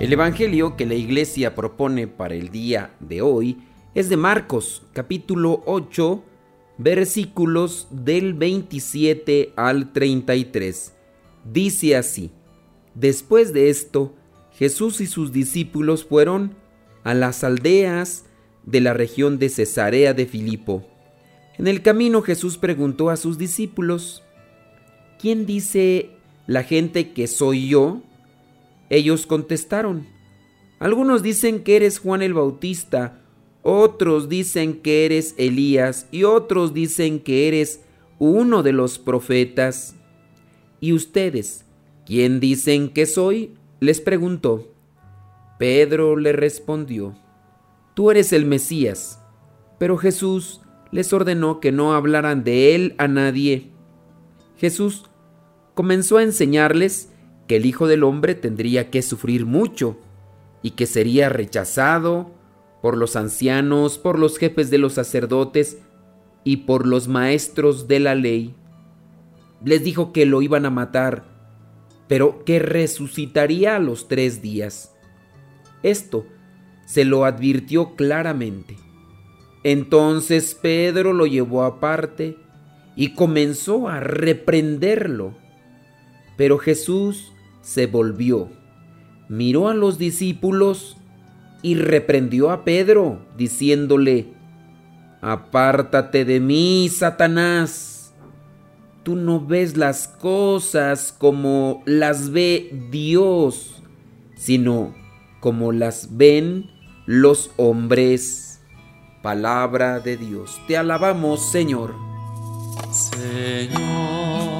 El Evangelio que la iglesia propone para el día de hoy es de Marcos, capítulo 8, versículos del 27 al 33. Dice así, Después de esto, Jesús y sus discípulos fueron a las aldeas de la región de Cesarea de Filipo. En el camino Jesús preguntó a sus discípulos, ¿quién dice la gente que soy yo? Ellos contestaron, algunos dicen que eres Juan el Bautista, otros dicen que eres Elías y otros dicen que eres uno de los profetas. ¿Y ustedes, quién dicen que soy? les preguntó. Pedro le respondió, Tú eres el Mesías. Pero Jesús les ordenó que no hablaran de él a nadie. Jesús comenzó a enseñarles que el Hijo del Hombre tendría que sufrir mucho y que sería rechazado por los ancianos, por los jefes de los sacerdotes y por los maestros de la ley. Les dijo que lo iban a matar, pero que resucitaría a los tres días. Esto se lo advirtió claramente. Entonces Pedro lo llevó aparte y comenzó a reprenderlo. Pero Jesús se volvió, miró a los discípulos y reprendió a Pedro, diciéndole, Apártate de mí, Satanás. Tú no ves las cosas como las ve Dios, sino como las ven los hombres. Palabra de Dios. Te alabamos, Señor. Señor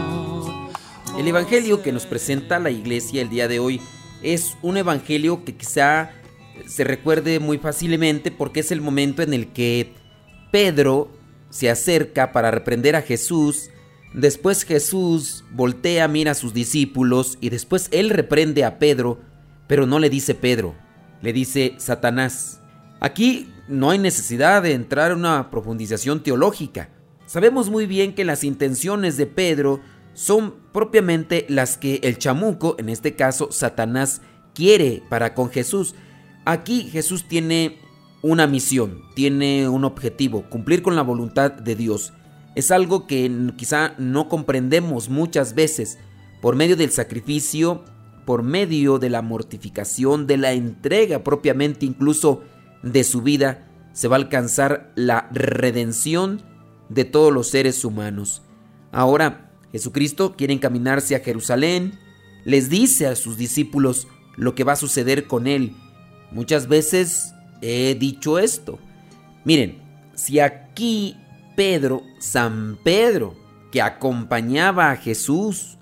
El Evangelio que nos presenta la iglesia el día de hoy es un Evangelio que quizá se recuerde muy fácilmente porque es el momento en el que Pedro se acerca para reprender a Jesús. Después Jesús voltea, mira a sus discípulos y después él reprende a Pedro, pero no le dice Pedro, le dice Satanás. Aquí no hay necesidad de entrar en una profundización teológica. Sabemos muy bien que las intenciones de Pedro son propiamente las que el chamuco, en este caso Satanás, quiere para con Jesús. Aquí Jesús tiene una misión, tiene un objetivo, cumplir con la voluntad de Dios. Es algo que quizá no comprendemos muchas veces. Por medio del sacrificio, por medio de la mortificación, de la entrega propiamente incluso de su vida, se va a alcanzar la redención de todos los seres humanos. Ahora, Jesucristo quiere encaminarse a Jerusalén, les dice a sus discípulos lo que va a suceder con él. Muchas veces he dicho esto. Miren, si aquí Pedro, San Pedro, que acompañaba a Jesús,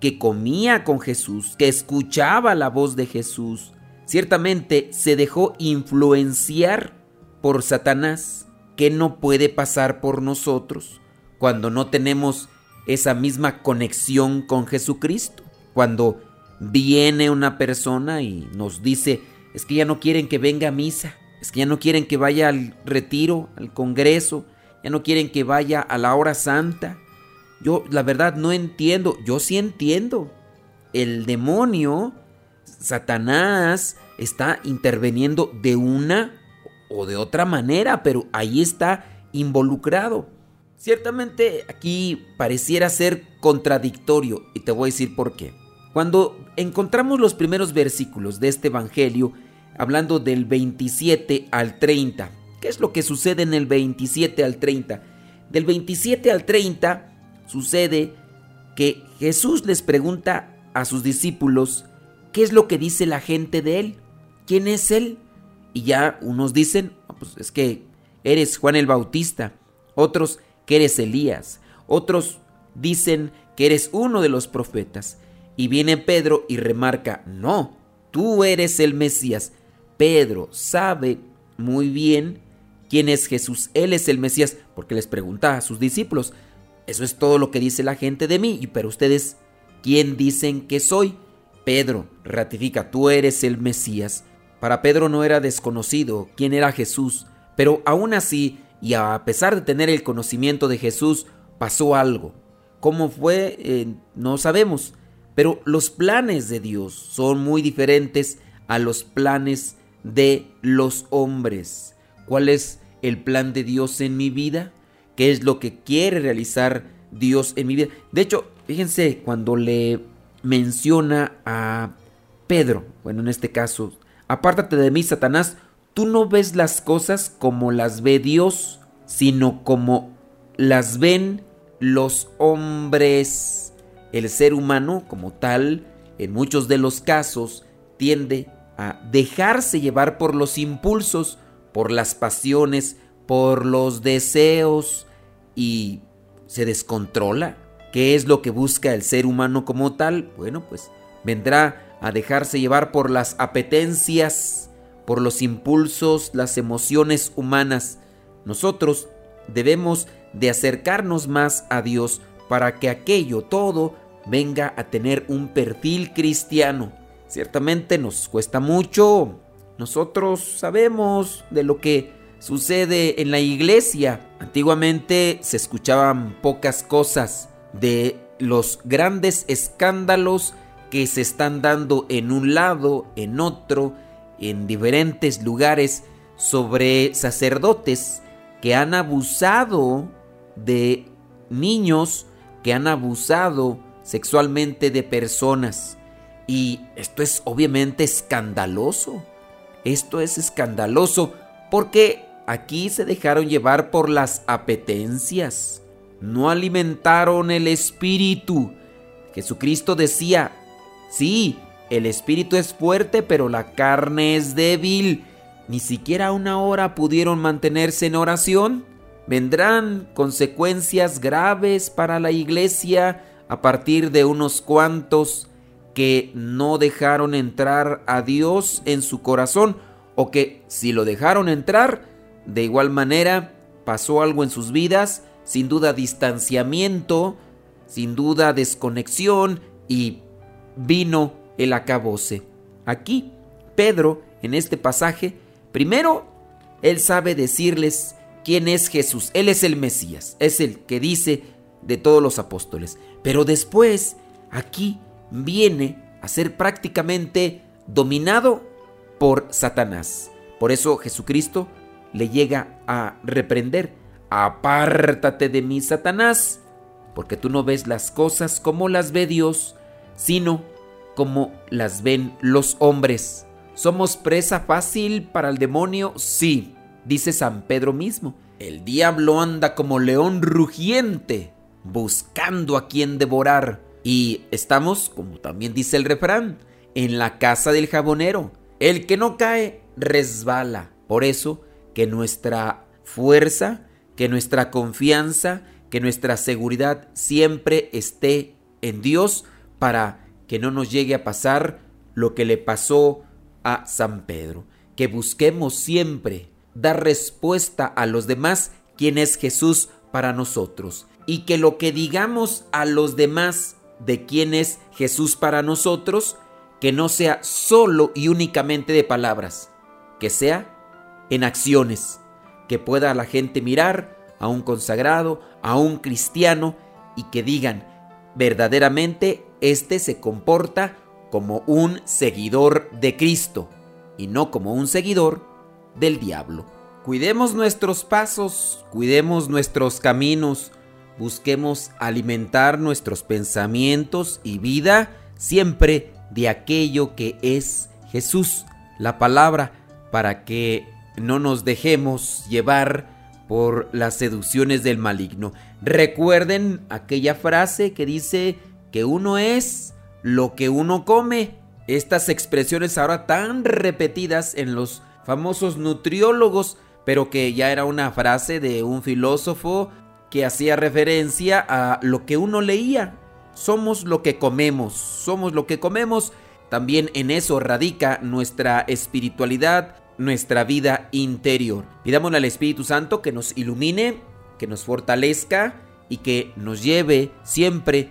que comía con Jesús, que escuchaba la voz de Jesús, ciertamente se dejó influenciar por Satanás, que no puede pasar por nosotros cuando no tenemos esa misma conexión con Jesucristo. Cuando viene una persona y nos dice, es que ya no quieren que venga a misa, Es que ya no quieren que vaya al retiro, al congreso, ya no quieren que vaya a la hora santa. Yo la verdad no entiendo, yo sí entiendo. El demonio, Satanás, está interviniendo de una o de otra manera, pero ahí está involucrado. Ciertamente aquí pareciera ser contradictorio y te voy a decir por qué. Cuando encontramos los primeros versículos de este Evangelio, hablando del 27 al 30, ¿qué es lo que sucede en el 27 al 30? Del 27 al 30 sucede que Jesús les pregunta a sus discípulos qué es lo que dice la gente de él, quién es él. Y ya unos dicen, ah, pues es que eres Juan el Bautista, otros que eres Elías, otros dicen que eres uno de los profetas. Y viene Pedro y remarca, no, tú eres el Mesías. Pedro sabe muy bien quién es Jesús, él es el Mesías, porque les pregunta a sus discípulos, eso es todo lo que dice la gente de mí, pero ustedes, ¿quién dicen que soy? Pedro ratifica, tú eres el Mesías. Para Pedro no era desconocido quién era Jesús, pero aún así, y a pesar de tener el conocimiento de Jesús, pasó algo. ¿Cómo fue? Eh, no sabemos. Pero los planes de Dios son muy diferentes a los planes de los hombres. ¿Cuál es el plan de Dios en mi vida? ¿Qué es lo que quiere realizar Dios en mi vida? De hecho, fíjense cuando le menciona a Pedro, bueno, en este caso, apártate de mí, Satanás, tú no ves las cosas como las ve Dios, sino como las ven los hombres. El ser humano como tal, en muchos de los casos, tiende a dejarse llevar por los impulsos, por las pasiones, por los deseos y se descontrola. ¿Qué es lo que busca el ser humano como tal? Bueno, pues vendrá a dejarse llevar por las apetencias, por los impulsos, las emociones humanas. Nosotros debemos de acercarnos más a Dios para que aquello todo venga a tener un perfil cristiano. Ciertamente nos cuesta mucho. Nosotros sabemos de lo que sucede en la iglesia. Antiguamente se escuchaban pocas cosas de los grandes escándalos que se están dando en un lado, en otro, en diferentes lugares sobre sacerdotes que han abusado de niños, que han abusado sexualmente de personas. Y esto es obviamente escandaloso. Esto es escandaloso porque aquí se dejaron llevar por las apetencias. No alimentaron el espíritu. Jesucristo decía, sí, el espíritu es fuerte, pero la carne es débil. Ni siquiera una hora pudieron mantenerse en oración. Vendrán consecuencias graves para la iglesia a partir de unos cuantos que no dejaron entrar a Dios en su corazón o que si lo dejaron entrar, de igual manera pasó algo en sus vidas, sin duda distanciamiento, sin duda desconexión y vino el acabose. Aquí, Pedro, en este pasaje, primero, él sabe decirles quién es Jesús. Él es el Mesías, es el que dice de todos los apóstoles. Pero después, aquí viene a ser prácticamente dominado por Satanás. Por eso Jesucristo le llega a reprender. Apártate de mí, Satanás, porque tú no ves las cosas como las ve Dios, sino como las ven los hombres. ¿Somos presa fácil para el demonio? Sí, dice San Pedro mismo. El diablo anda como león rugiente, buscando a quien devorar. Y estamos, como también dice el refrán, en la casa del jabonero. El que no cae, resbala. Por eso que nuestra fuerza, que nuestra confianza, que nuestra seguridad siempre esté en Dios para que no nos llegue a pasar lo que le pasó a San Pedro. Que busquemos siempre dar respuesta a los demás quién es Jesús para nosotros. Y que lo que digamos a los demás de quién es Jesús para nosotros, que no sea solo y únicamente de palabras, que sea en acciones, que pueda la gente mirar a un consagrado, a un cristiano y que digan, verdaderamente este se comporta como un seguidor de Cristo y no como un seguidor del diablo. Cuidemos nuestros pasos, cuidemos nuestros caminos, busquemos alimentar nuestros pensamientos y vida siempre de aquello que es Jesús, la palabra, para que no nos dejemos llevar por las seducciones del maligno. Recuerden aquella frase que dice que uno es lo que uno come. Estas expresiones ahora tan repetidas en los famosos nutriólogos, pero que ya era una frase de un filósofo que hacía referencia a lo que uno leía. Somos lo que comemos, somos lo que comemos. También en eso radica nuestra espiritualidad, nuestra vida interior. Pidámosle al Espíritu Santo que nos ilumine, que nos fortalezca y que nos lleve siempre